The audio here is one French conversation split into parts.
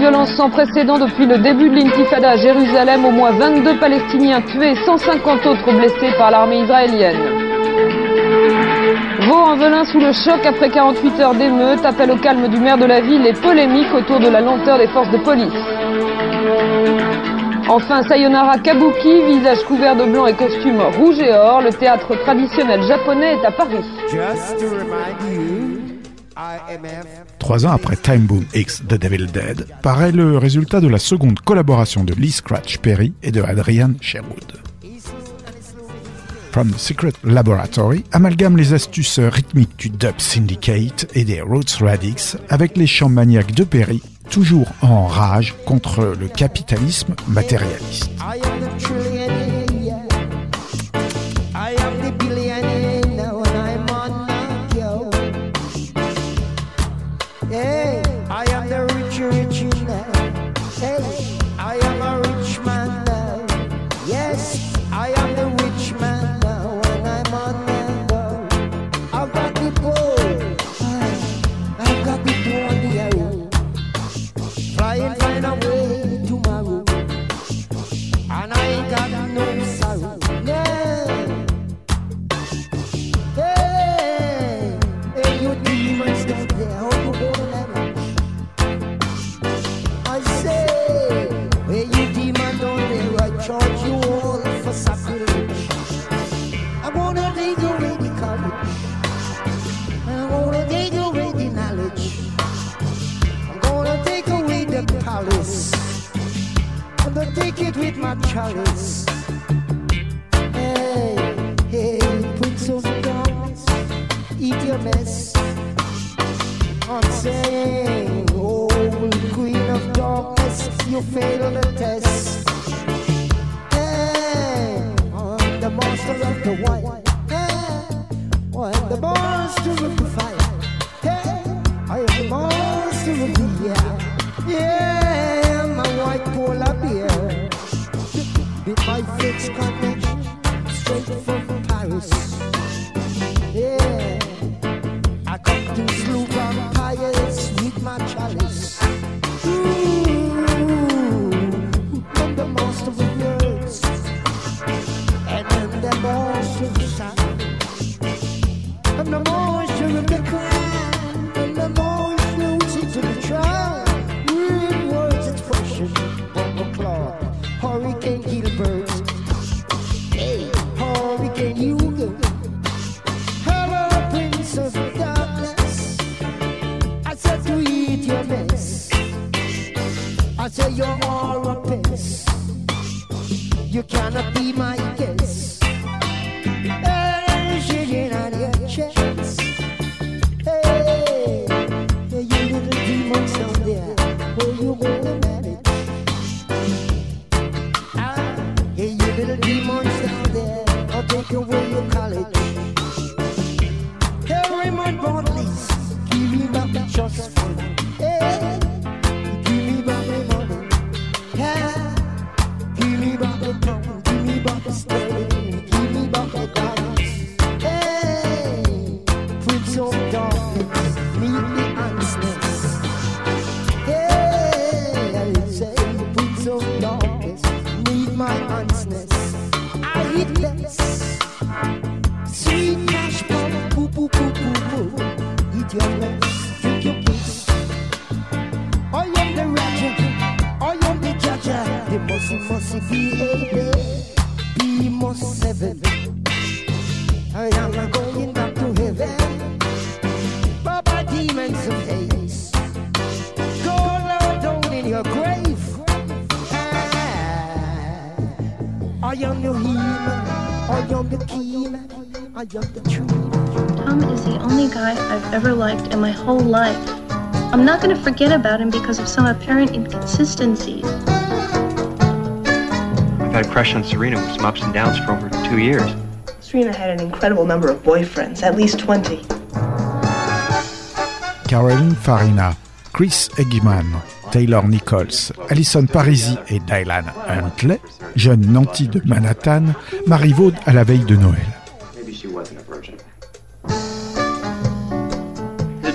Violence sans précédent depuis le début de l'intifada à Jérusalem, au moins 22 Palestiniens tués, 150 autres blessés par l'armée israélienne. Vaux en velin sous le choc après 48 heures d'émeute, appel au calme du maire de la ville et polémique autour de la lenteur des forces de police. Enfin, Sayonara Kabuki, visage couvert de blanc et costume rouge et or, le théâtre traditionnel japonais est à Paris. Trois ans après Time Boom X The Devil Dead, paraît le résultat de la seconde collaboration de Lee Scratch Perry et de Adrian Sherwood. From the Secret Laboratory amalgame les astuces rythmiques du dub syndicate et des Roots Radix avec les chants maniaques de Perry, toujours en rage contre le capitalisme matérialiste. yo. I've ever liked in my whole life. I'm not going to forget about him because of some apparent inconsistencies. I've had a crush on Serena with some ups and downs for over two years. Serena had an incredible number of boyfriends, at least 20. Caroline Farina, Chris Eggman, Taylor Nichols, Alison Parisi et Dylan Huntley, jeune nantis de Manhattan, marivaudent à la veille de Noël.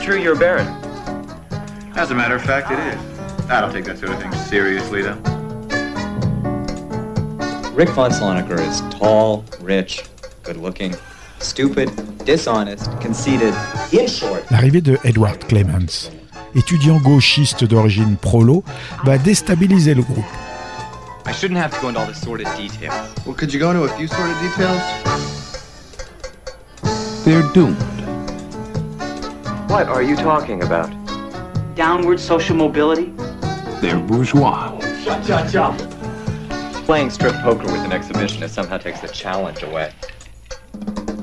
True you're a baron? As a matter of fact, it is. I don't take that sort of thing seriously, though. Rick von Slonaker is tall, rich, good looking, stupid, dishonest, conceited, in short. L'arrivée de Edward Clements, étudiant gauchiste d'origine prolo, va déstabiliser le groupe. I shouldn't have to go into all this sordid details. Well, could you go into a few sort of details? They're doomed. What are you talking about? Downward social mobility? They're bourgeois. Playing strip poker with an exhibitionist somehow takes the challenge away.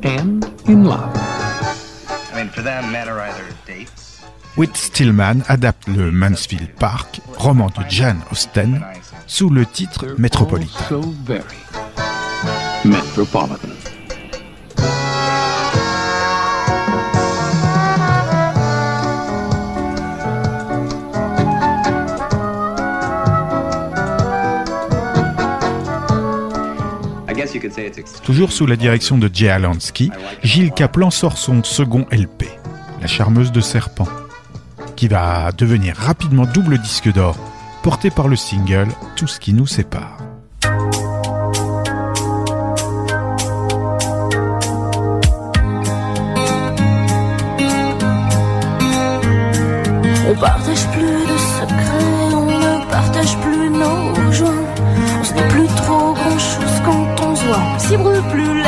And in love. I mean, for them, men are either dates. Whit Stillman adapte le Mansfield Park, roman de Jane Austen, sous le titre They're Métropolitain. so very metropolitan. Toujours sous la direction de Jay Alansky, Gilles Kaplan sort son second LP, La charmeuse de serpent, qui va devenir rapidement double disque d'or, porté par le single Tout ce qui nous sépare. Brûle plus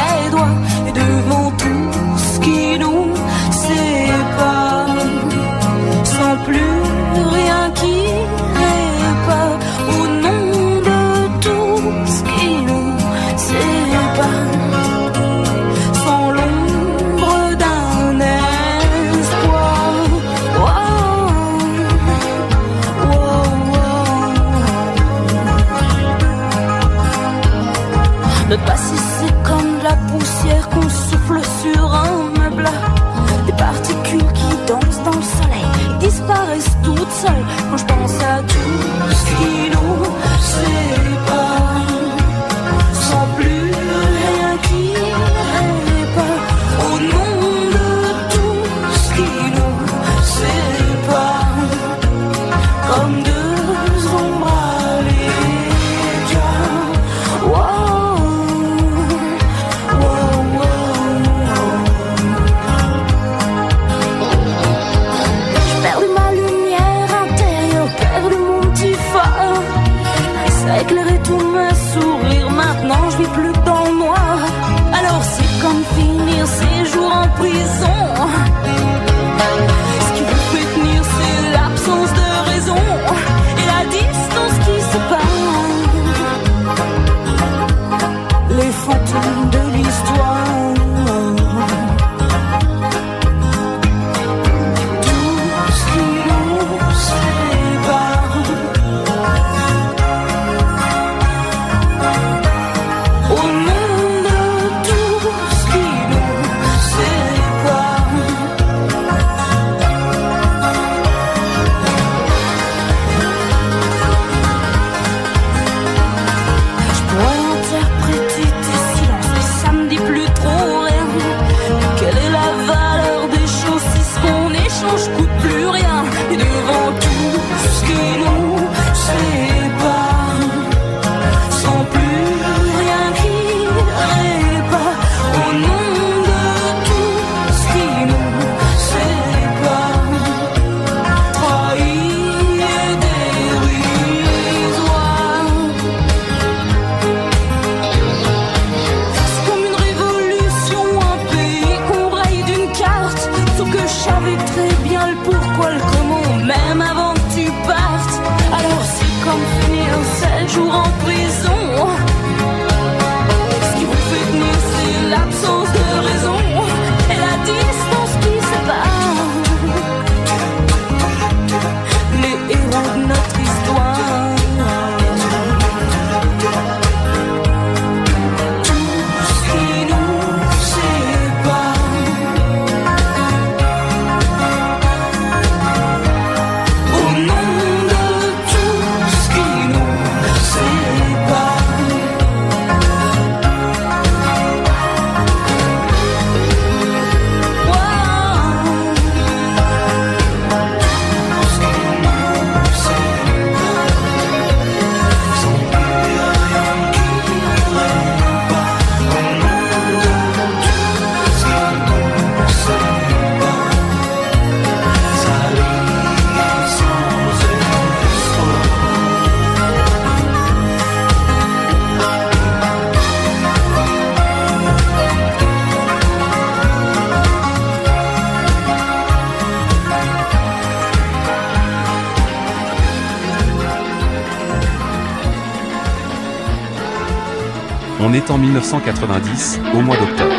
En 1990, au mois d'octobre.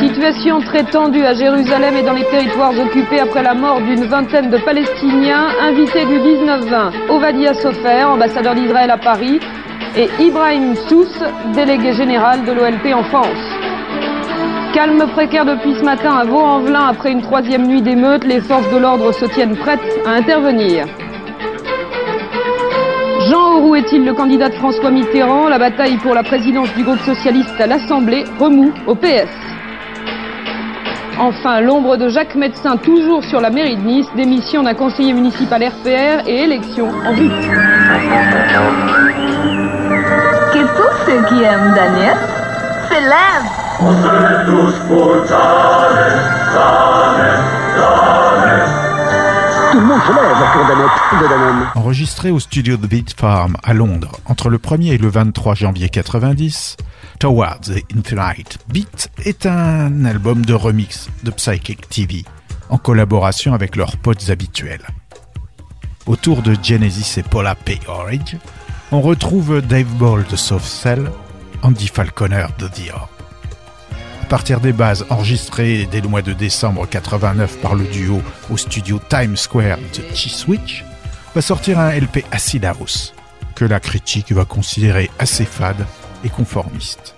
Situation très tendue à Jérusalem et dans les territoires occupés après la mort d'une vingtaine de Palestiniens, invités du 19-20, Ovadia Sofer, ambassadeur d'Israël à Paris, et Ibrahim Sous, délégué général de l'OLP en France. Calme précaire depuis ce matin à Vaux-en-Velin après une troisième nuit d'émeute, les forces de l'ordre se tiennent prêtes à intervenir. Auroux est-il le candidat de François Mitterrand? La bataille pour la présidence du groupe socialiste à l'Assemblée remue au PS. Enfin, l'ombre de Jacques Médecin toujours sur la mairie de Nice, démission d'un conseiller municipal RPR et élection en vue. Que tous ceux qui aiment Daniel s'élèvent. On se lève tous pour Daniel, Daniel, Daniel. De. Enregistré au studio The Beat Farm à Londres entre le 1er et le 23 janvier 90, Towards the Infinite Beat est un album de remix de Psychic TV en collaboration avec leurs potes habituels. Autour de Genesis et Paula P. Orridge, on retrouve Dave Ball de Soft Cell, Andy Falconer de Dior. À partir des bases enregistrées dès le mois de décembre 89 par le duo au studio Times Square de Chiswich, va sortir un LP Acid House, que la critique va considérer assez fade et conformiste.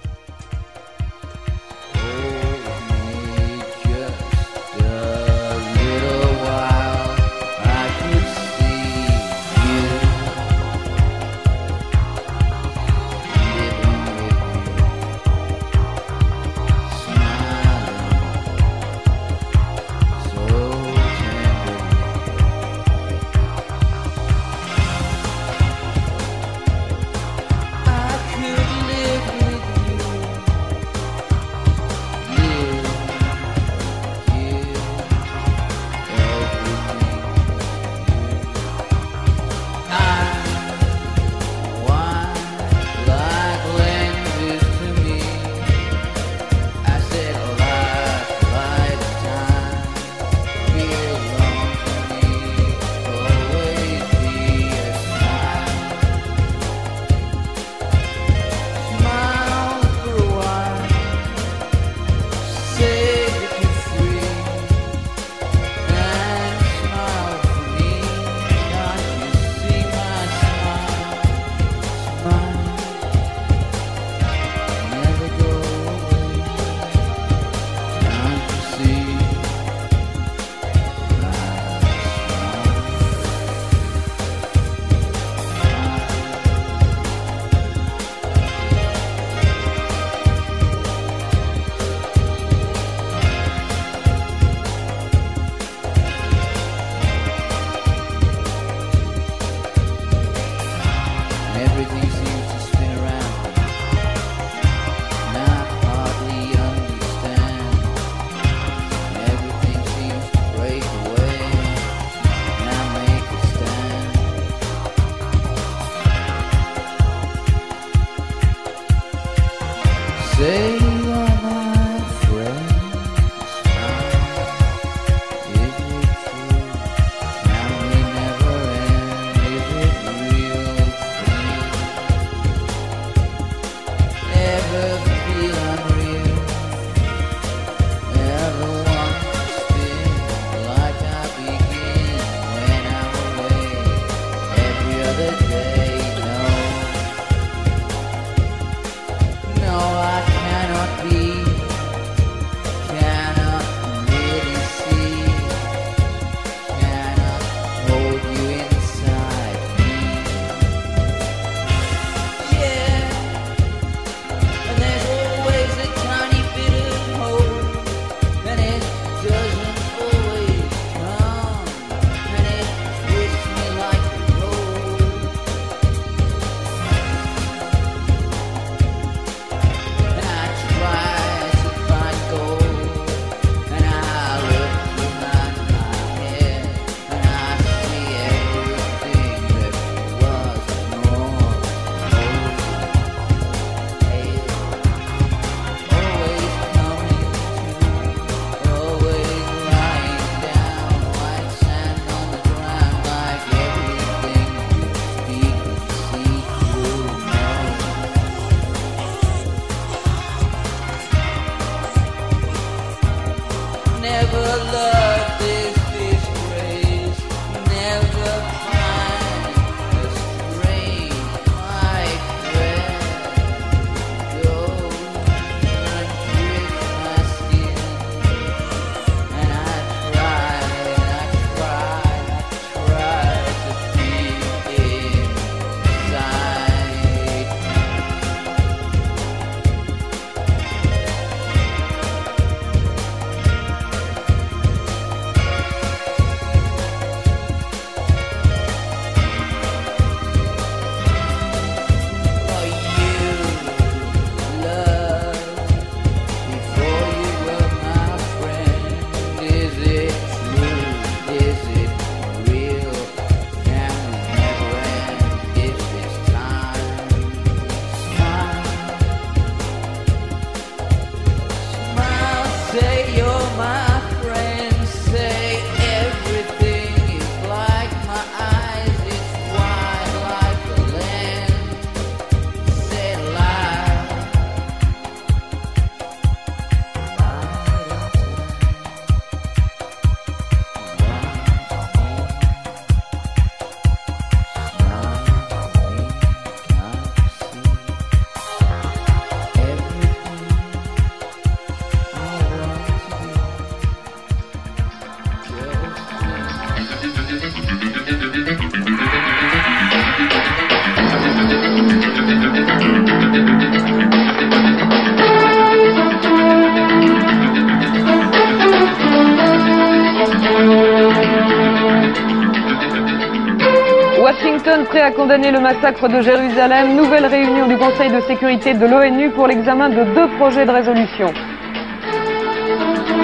Condamner le massacre de Jérusalem. Nouvelle réunion du Conseil de sécurité de l'ONU pour l'examen de deux projets de résolution.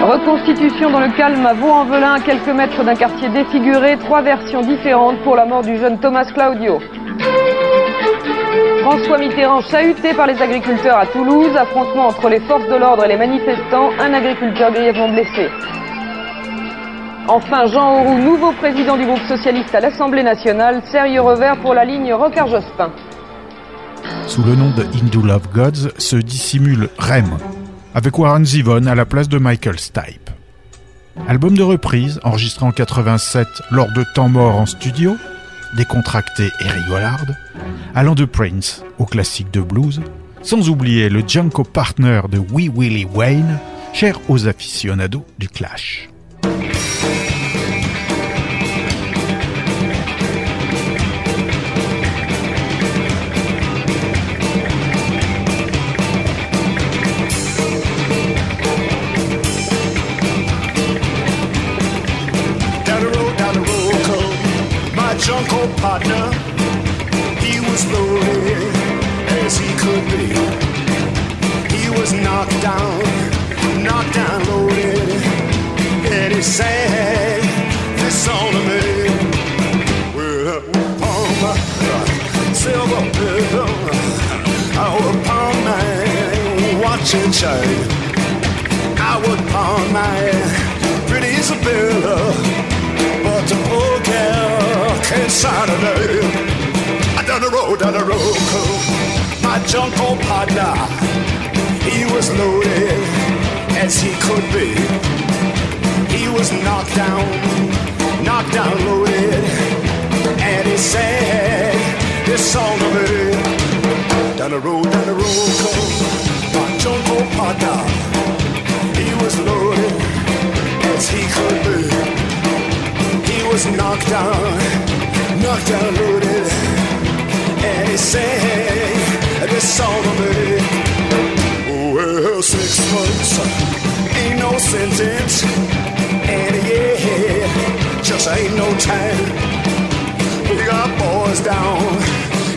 Reconstitution dans le calme à Vaux-en-Velin, à quelques mètres d'un quartier défiguré. Trois versions différentes pour la mort du jeune Thomas Claudio. François Mitterrand chahuté par les agriculteurs à Toulouse. Affrontement entre les forces de l'ordre et les manifestants. Un agriculteur grièvement blessé. Enfin, Jean Auroux, nouveau président du groupe socialiste à l'Assemblée nationale, sérieux revers pour la ligne Rocard-Jospin. Sous le nom de Hindu Love Gods se dissimule Rem, avec Warren Zevon à la place de Michael Stipe. Album de reprise, enregistré en 87 lors de temps mort en studio, décontracté et rigolarde, allant de Prince au classique de blues, sans oublier le Junko Partner de Wee Willie Wayne, cher aux aficionados du Clash. Partner. He was loaded as he could be. He was knocked down, knocked down, loaded, and he sang this song to me. Well, upon my silver pillow, I would pawn my watch and chain. I would pawn my pretty Isabella, can't sign a name. Down the road, down the road, my jungle partner, he was loaded as he could be. He was knocked down, knocked down, loaded, and he sang this song to me. Down the road, down the road, my jungle partner, he was loaded as he could be. He was knocked down, knocked down, loaded, and he sang this song to me. Well, six months ain't no sentence, and yeah, just ain't no time. We got boys down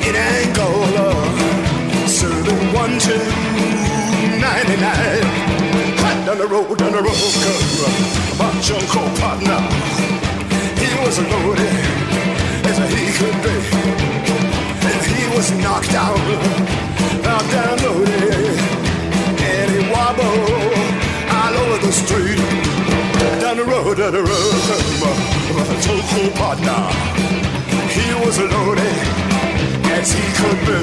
in Angola, serving one, two, ninety-nine. Hot down the road, down the road, girl. My jungle partner, he was loaded could be. And he was knocked down, knocked down, loaded. And he wobbled all over the street. Down the road, down the road, my, jungle partner, he was loaded as he could be.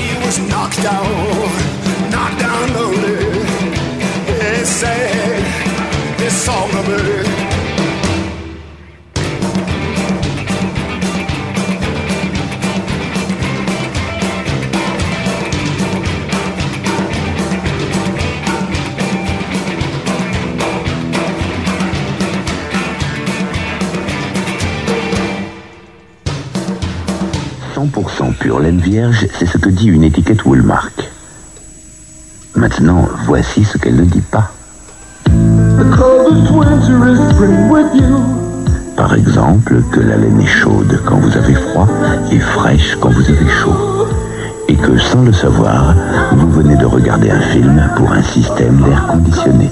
He was knocked down, knocked down, loaded. He sang this song of me. « 100% pure laine vierge, c'est ce que dit une étiquette Woolmark. Maintenant, voici ce qu'elle ne dit pas. Par exemple, que la laine est chaude quand vous avez froid et fraîche quand vous avez chaud. Et que sans le savoir, vous venez de regarder un film pour un système d'air conditionné.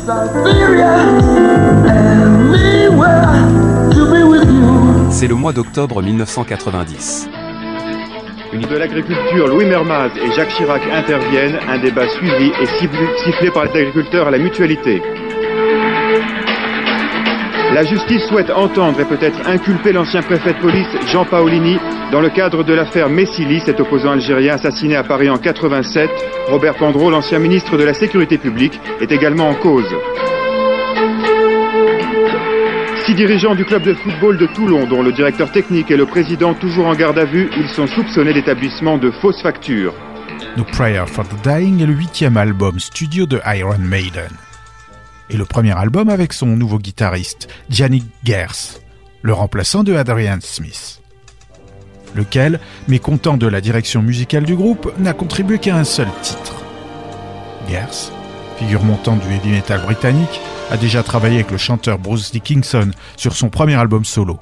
C'est le mois d'octobre 1990. De l'Agriculture Louis Mermaz et Jacques Chirac interviennent, un débat suivi et sifflé par les agriculteurs à la mutualité. La justice souhaite entendre et peut-être inculper l'ancien préfet de police Jean Paolini dans le cadre de l'affaire Messili, cet opposant algérien assassiné à Paris en 87. Robert Pandreau, l'ancien ministre de la Sécurité publique, est également en cause. Six dirigeants du club de football de Toulon, dont le directeur technique et le président toujours en garde à vue, ils sont soupçonnés d'établissement de fausses factures. No Prayer for the Dying est le huitième album studio de Iron Maiden. Et le premier album avec son nouveau guitariste, Gianni Gers, le remplaçant de Adrian Smith. Lequel, mécontent de la direction musicale du groupe, n'a contribué qu'à un seul titre. Gers, figure montante du heavy metal britannique, a déjà travaillé avec le chanteur Bruce Dickinson sur son premier album solo.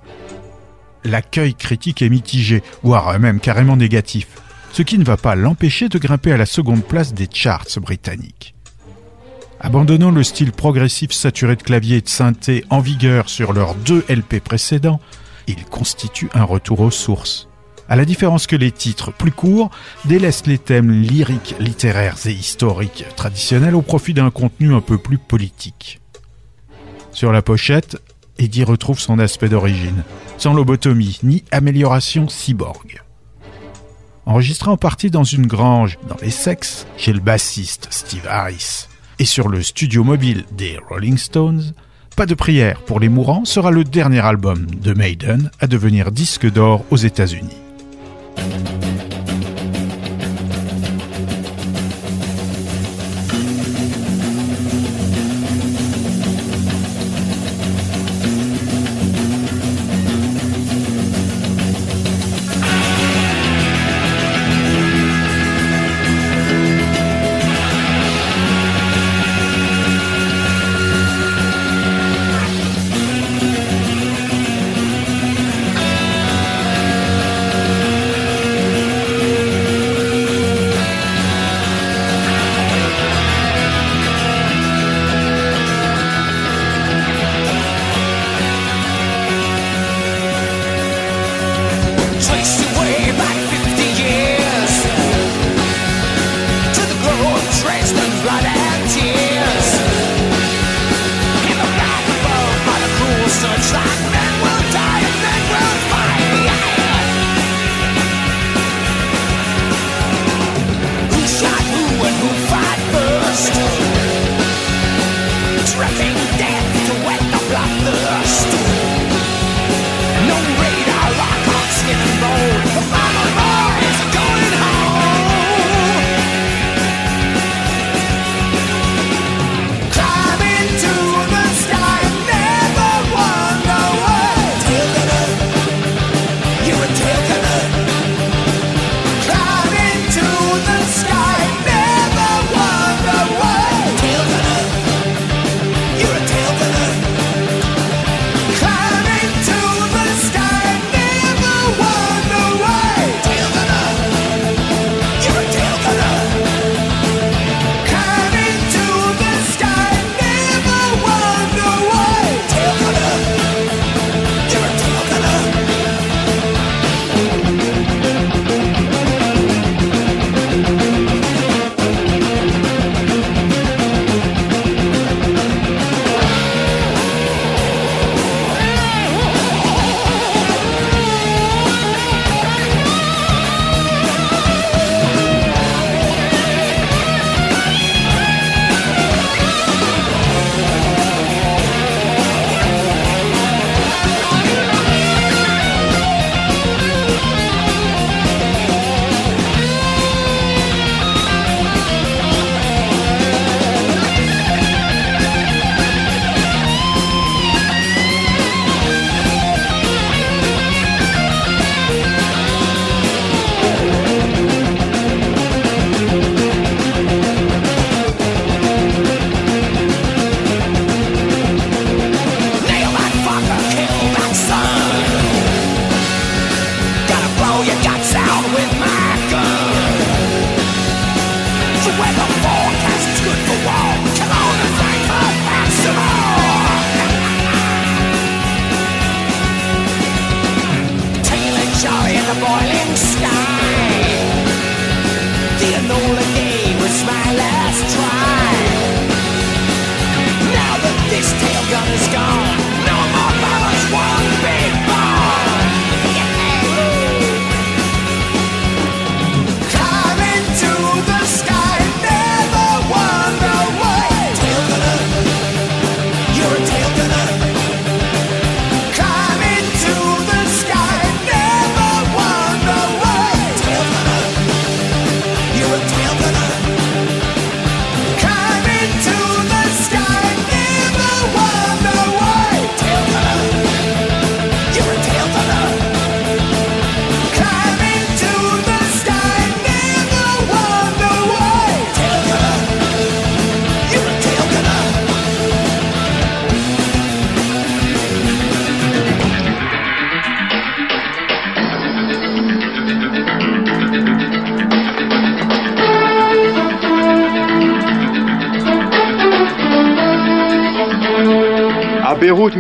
l'accueil critique est mitigé, voire même carrément négatif, ce qui ne va pas l'empêcher de grimper à la seconde place des charts britanniques. Abandonnant le style progressif saturé de clavier et de synthé en vigueur sur leurs deux LP précédents, il constitue un retour aux sources. À la différence que les titres plus courts délaissent les thèmes lyriques, littéraires et historiques traditionnels au profit d'un contenu un peu plus politique. Sur la pochette, Eddie retrouve son aspect d'origine, sans lobotomie ni amélioration cyborg. Enregistré en partie dans une grange dans les sexes chez le bassiste Steve Harris et sur le studio mobile des Rolling Stones, Pas de prière pour les mourants sera le dernier album de Maiden à devenir disque d'or aux États-Unis. Beyrouth,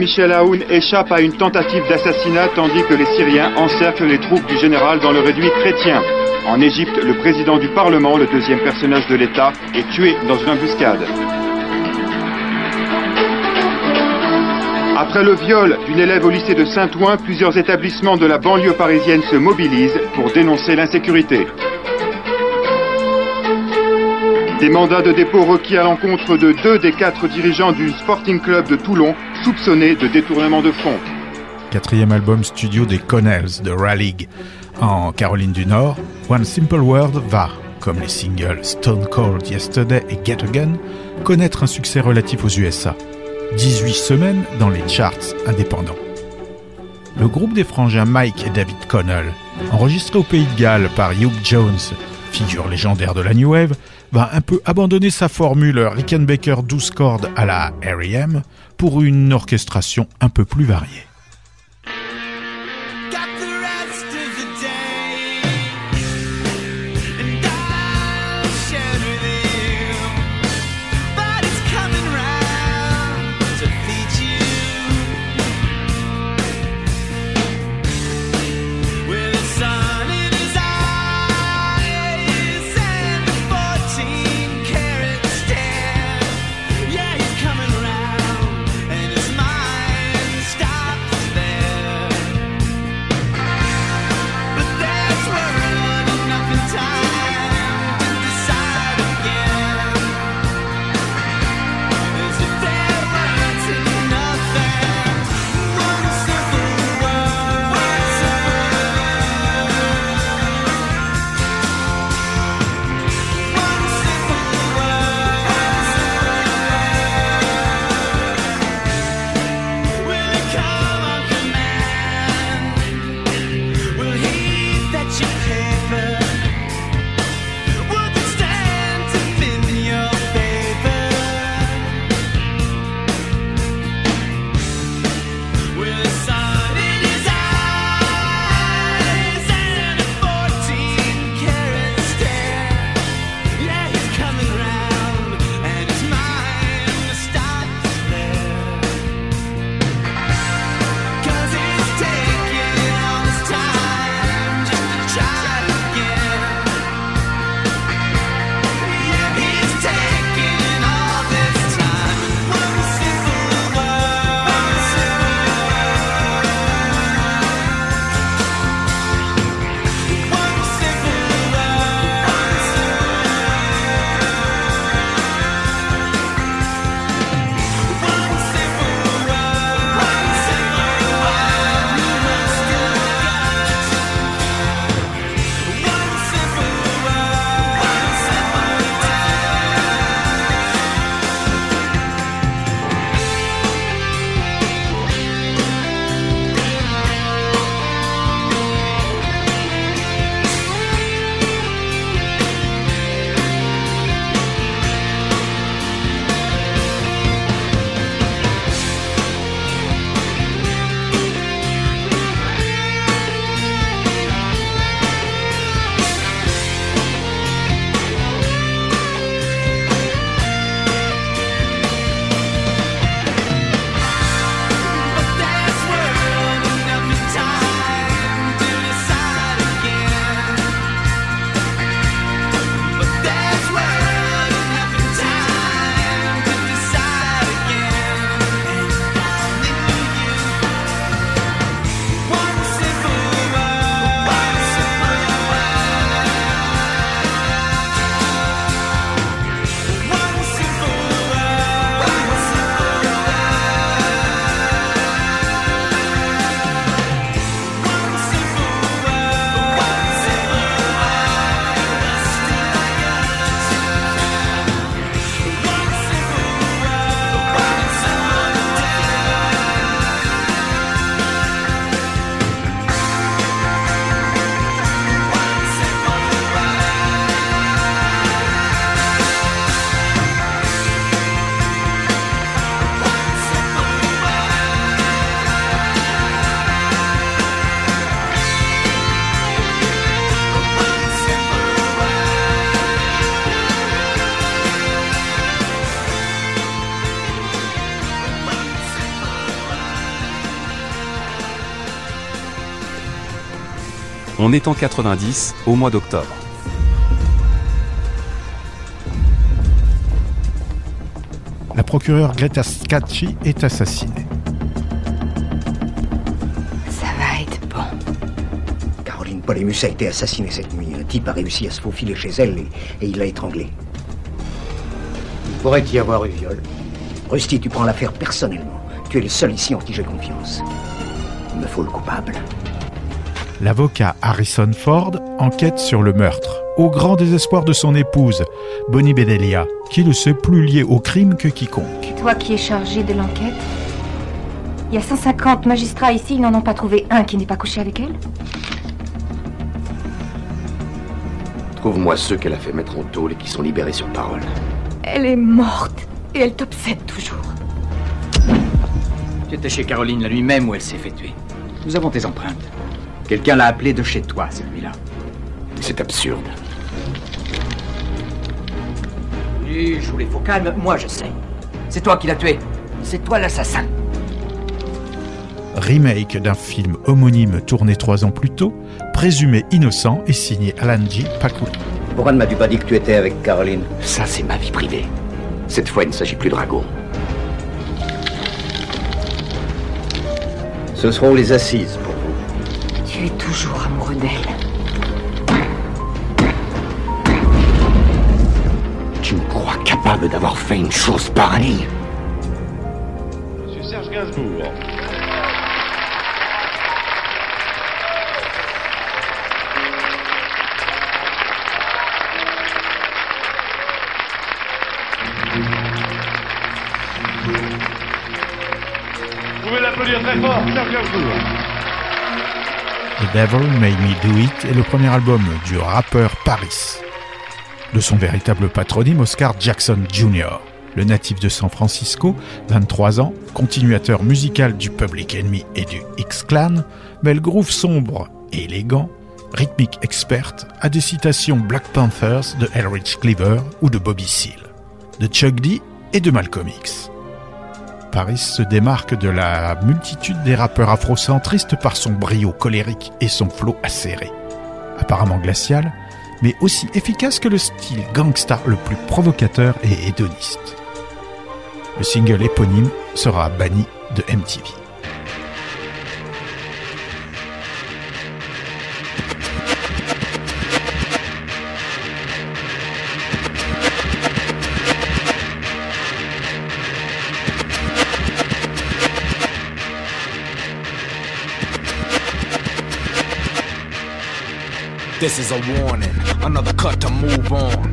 Michel Aoun échappe à une tentative d'assassinat tandis que les Syriens encerclent les troupes du général dans le réduit chrétien. En Égypte, le président du Parlement, le deuxième personnage de l'État, est tué dans une embuscade. Après le viol d'une élève au lycée de Saint-Ouen, plusieurs établissements de la banlieue parisienne se mobilisent pour dénoncer l'insécurité. Des mandats de dépôt requis à l'encontre de deux des quatre dirigeants du Sporting Club de Toulon, de détournement de fonds. Quatrième album studio des Connells de Rallig. En Caroline du Nord, One Simple Word va, comme les singles Stone Cold Yesterday et Get Again, connaître un succès relatif aux USA. 18 semaines dans les charts indépendants. Le groupe des frangins Mike et David Connell, enregistré au Pays de Galles par Hugh Jones, figure légendaire de la New Wave, va un peu abandonner sa formule Rickenbacker 12 cordes à la R.E.M. pour une orchestration un peu plus variée. On est en 90, au mois d'octobre. La procureure Greta Scacchi est assassinée. Ça va être bon. Caroline Polémus a été assassinée cette nuit. Un type a réussi à se faufiler chez elle et, et il l'a étranglée. Il pourrait y avoir eu viol. Rusty, tu prends l'affaire personnellement. Tu es le seul ici en qui j'ai confiance. Il me faut le coupable. L'avocat Harrison Ford enquête sur le meurtre, au grand désespoir de son épouse, Bonnie Bedelia, qui ne s'est plus liée au crime que quiconque. Toi qui es chargé de l'enquête Il y a 150 magistrats ici, ils n'en ont pas trouvé un qui n'ait pas couché avec elle Trouve-moi ceux qu'elle a fait mettre en tôle et qui sont libérés sur parole. Elle est morte et elle t'obsède toujours. Tu étais chez Caroline la nuit même où elle s'est fait tuer. Nous avons tes empreintes. Quelqu'un l'a appelée de chez toi cette nuit-là. C'est absurde. Oui, je voulais faut calme. Moi, je sais. C'est toi qui l'as tué. C'est toi l'assassin. Remake d'un film homonyme tourné trois ans plus tôt, présumé innocent et signé Alan G. Pakula. Pourquoi ne m'as-tu pas dit que tu étais avec Caroline? Ça, c'est ma vie privée. Cette fois, il ne s'agit plus de Dragon. Ce seront les assises. Tu es toujours amoureux d'elle. Tu me crois capable d'avoir fait une chose pareille? Monsieur Serge Gainsbourg. Vous pouvez l'applaudir très fort, Serge Gainsbourg. The Devil Made Me Do It est le premier album du rappeur Paris. De son véritable patronyme Oscar Jackson Jr., le natif de San Francisco, 23 ans, continuateur musical du Public Enemy et du X-Clan, mêle groove sombre et élégant, rythmique experte, à des citations Black Panthers de Elrich Cleaver ou de Bobby Seale, de Chuck D et de Malcolm X. Paris se démarque de la multitude des rappeurs afrocentristes par son brio colérique et son flot acéré. Apparemment glacial, mais aussi efficace que le style gangsta le plus provocateur et hédoniste. Le single éponyme sera banni de MTV. This is a warning, another cut to move on.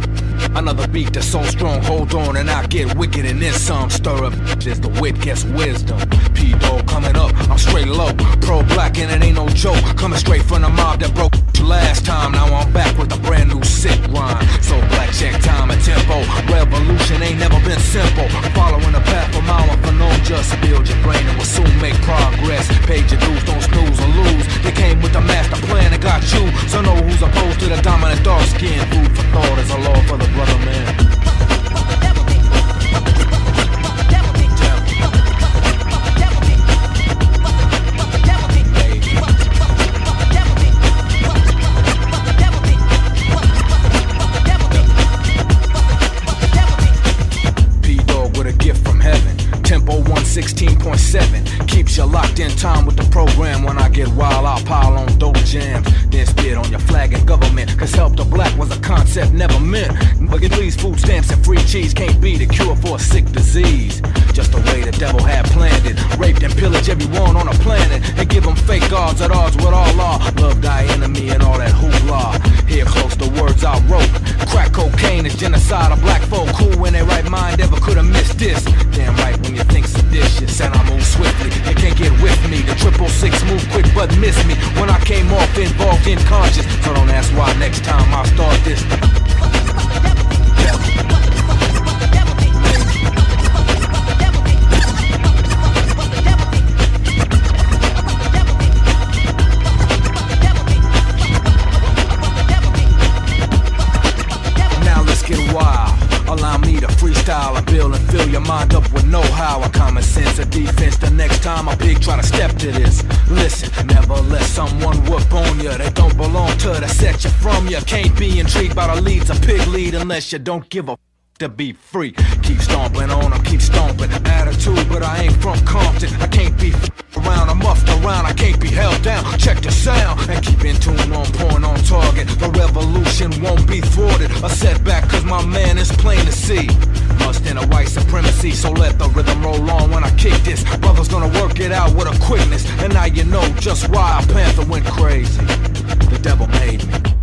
Another beat that's so strong, hold on, and I get wicked and then some. Stir up as the wit gets wisdom. P Dog coming up, I'm straight low. Pro black and it ain't no joke. Coming straight from the mob that broke last time. Now I'm back with a brand new sick rhyme. So black check time and tempo. Revolution ain't never been simple. Following the path of mile for no just build your brain and we'll soon make progress. Page your dues, don't snooze or lose. They came with the master plan and got you. So know who's opposed to the dominant dark skin. Food for thought is a law for the brother man. Cheese can't be the cure for a sick disease. Just the way the devil had planned it. Raped and pillaged everyone on the planet. And give them fake gods at odds with all law. Love thy enemy and all that hoopla. Here close the words I wrote. Crack cocaine is genocide of black folk. Who in their right mind ever could have missed this? Damn right when you think seditious. And I move swiftly. You can't get with me. The triple six move quick but miss me. When I came off involved in conscious. So don't unless you don't give a to be free. Keep stomping on them, keep stomping. Attitude, but I ain't from Compton. I can't be around, I'm muffed around. I can't be held down. Check the sound and keep in tune on point on target. The revolution won't be thwarted. A setback, cause my man is plain to see. Must in a white supremacy, so let the rhythm roll on when I kick this. Brother's gonna work it out with a quickness. And now you know just why a Panther went crazy. The devil made me.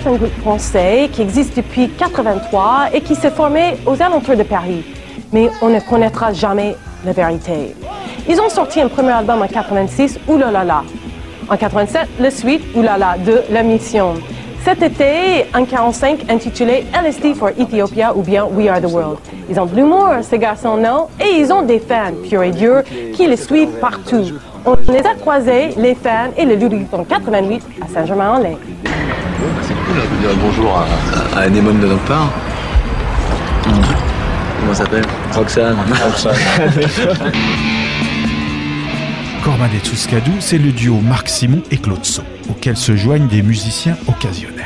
Est un groupe français qui existe depuis 83 et qui s'est formé aux alentours de Paris. Mais on ne connaîtra jamais la vérité. Ils ont sorti un premier album en 86, Oulalala. En 87, le suite Oulala de La Mission. Cet été, un 45 intitulé LSD for Ethiopia ou bien We Are the World. Ils ont de l'humour, ces garçons, non? Et ils ont des fans, purs et durs, qui les suivent partout. On les a croisés, les fans et le Ludwig en 88 à Saint-Germain-en-Laye. Cool de dire bonjour à, à Anémone de notre part. Comment ça s'appelle Roxane. Corman et c'est le duo Marc Simon et Claude So, auquel se joignent des musiciens occasionnels.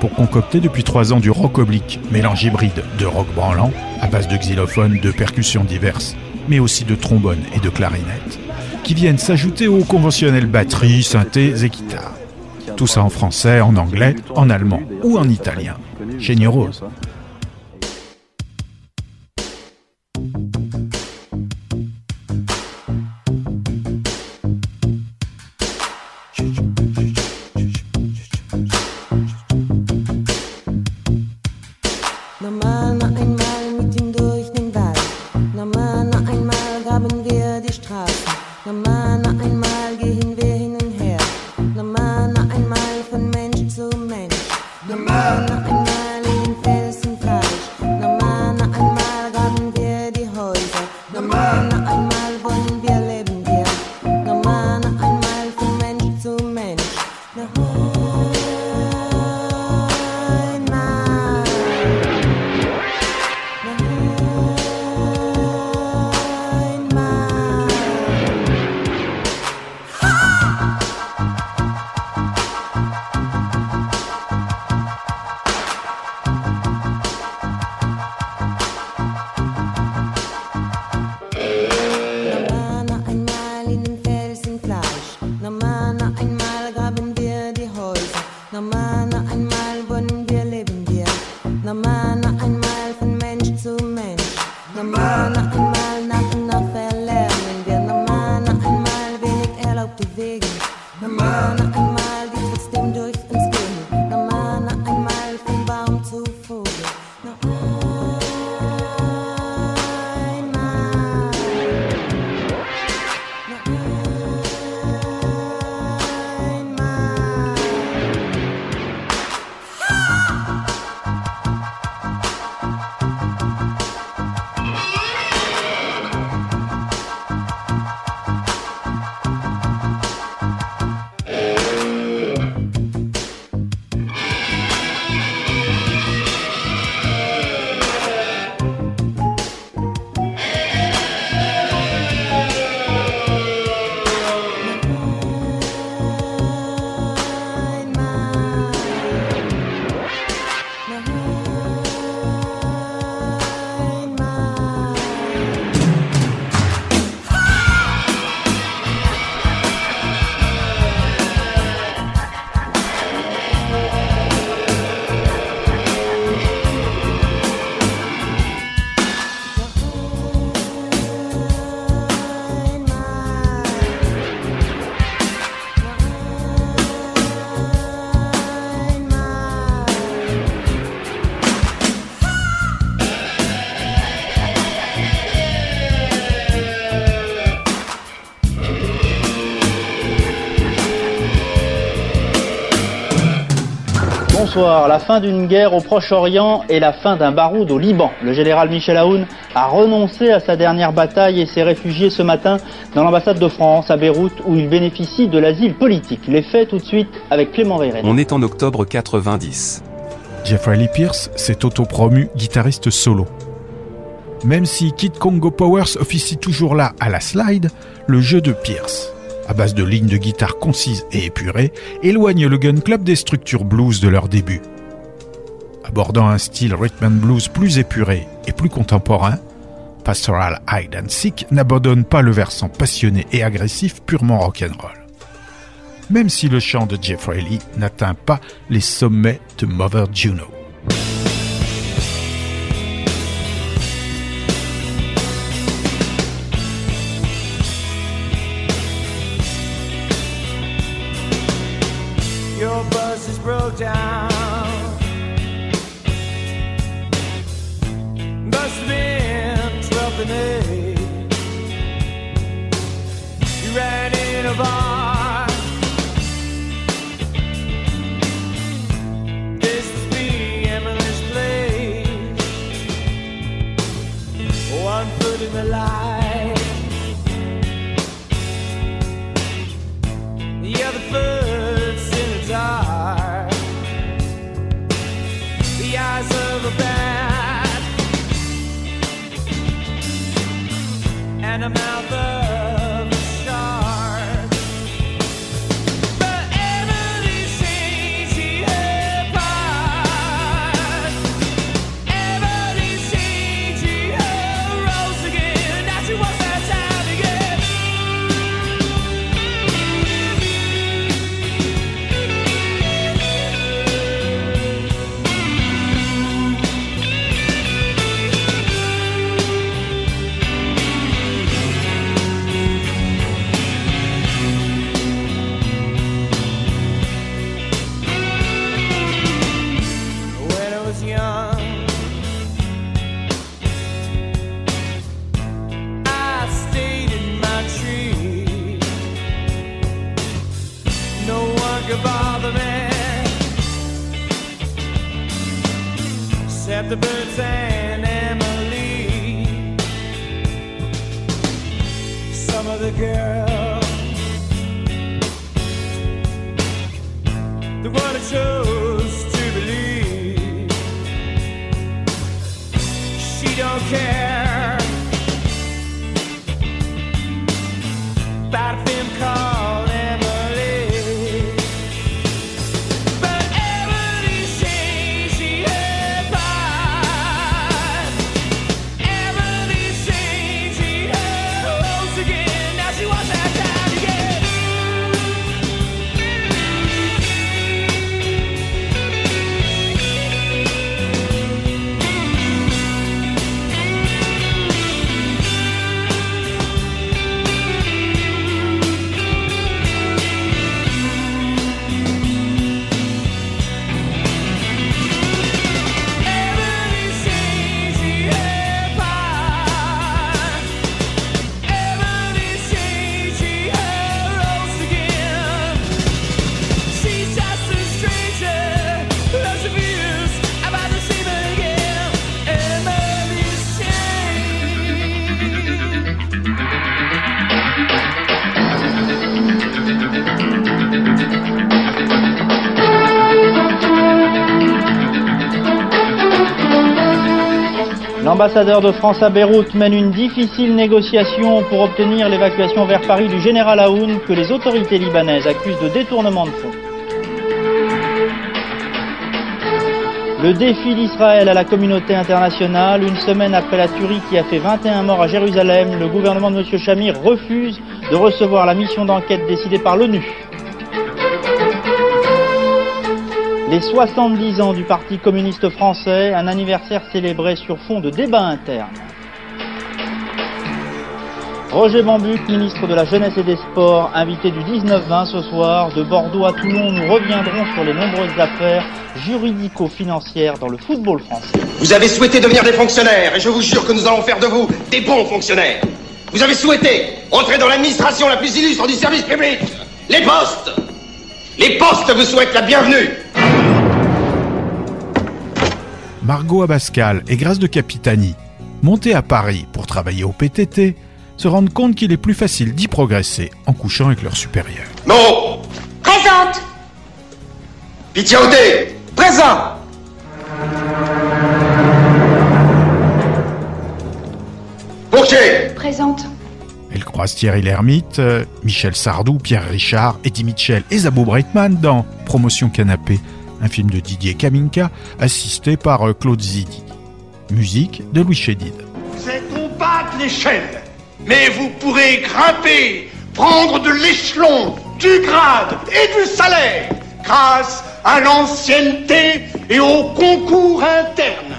Pour concocter depuis trois ans du rock oblique, mélange hybride de rock branlant, à base de xylophones, de percussions diverses, mais aussi de trombones et de clarinettes, qui viennent s'ajouter aux conventionnelles batteries, synthés et guitares. Tout ça en français, en anglais, en allemand ou en italien. Normal Bonsoir. La fin d'une guerre au Proche-Orient et la fin d'un baroud au Liban. Le général Michel Aoun a renoncé à sa dernière bataille et s'est réfugié ce matin dans l'ambassade de France à Beyrouth où il bénéficie de l'asile politique. Les faits tout de suite avec Clément Veyret. On est en octobre 90. Jeffrey Lee Pierce s'est autopromu guitariste solo. Même si Kid Congo Powers officie toujours là à la slide, le jeu de Pierce, à base de lignes de guitare concises et épurées, éloigne le Gun Club des structures blues de leur début. Abordant un style rhythm and blues plus épuré et plus contemporain, Pastoral Hide and Seek n'abandonne pas le versant passionné et agressif purement rock'n'roll. Même si le chant de Jeffrey Lee n'atteint pas les sommets de Mother Juno. Of the girls. L'ambassadeur de France à Beyrouth mène une difficile négociation pour obtenir l'évacuation vers Paris du général Aoun que les autorités libanaises accusent de détournement de fonds. Le défi d'Israël à la communauté internationale, une semaine après la tuerie qui a fait 21 morts à Jérusalem, le gouvernement de M. Chamir refuse de recevoir la mission d'enquête décidée par l'ONU. Les 70 ans du Parti communiste français, un anniversaire célébré sur fond de débat interne. Roger Bambuc, ministre de la Jeunesse et des Sports, invité du 19-20 ce soir. De Bordeaux à Toulon, nous reviendrons sur les nombreuses affaires juridico-financières dans le football français. Vous avez souhaité devenir des fonctionnaires et je vous jure que nous allons faire de vous des bons fonctionnaires. Vous avez souhaité entrer dans l'administration la plus illustre du service public. Les postes Les postes vous souhaitent la bienvenue Margot Abascal et Grâce de Capitani, montées à Paris pour travailler au PTT, se rendent compte qu'il est plus facile d'y progresser en couchant avec leurs supérieurs. Non Présente Pitiaudé Présent Bourget Présente. Elle croise Thierry Lhermitte, euh, Michel Sardou, Pierre Richard, Eddie Mitchell et Zabo Breitman dans Promotion Canapé, un film de Didier Kaminka, assisté par euh, Claude Zidi. Musique de Louis Chédid. Bat de l'échelle, mais vous pourrez grimper, prendre de l'échelon, du grade et du salaire, grâce à l'ancienneté et au concours interne.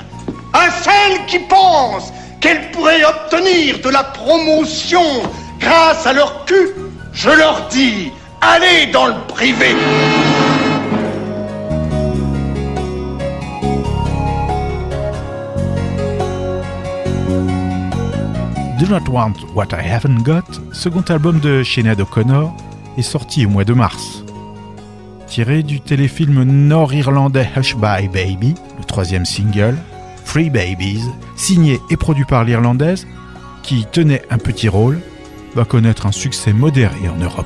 À celles qui pensent qu'elles pourraient obtenir de la promotion grâce à leur cul, je leur dis, allez dans le privé. Do Not Want What I Haven't Got, second album de Sinead O'Connor, est sorti au mois de mars. Tiré du téléfilm nord-irlandais Hush By Baby, le troisième single, Free Babies, signé et produit par l'Irlandaise, qui tenait un petit rôle, va connaître un succès modéré en Europe.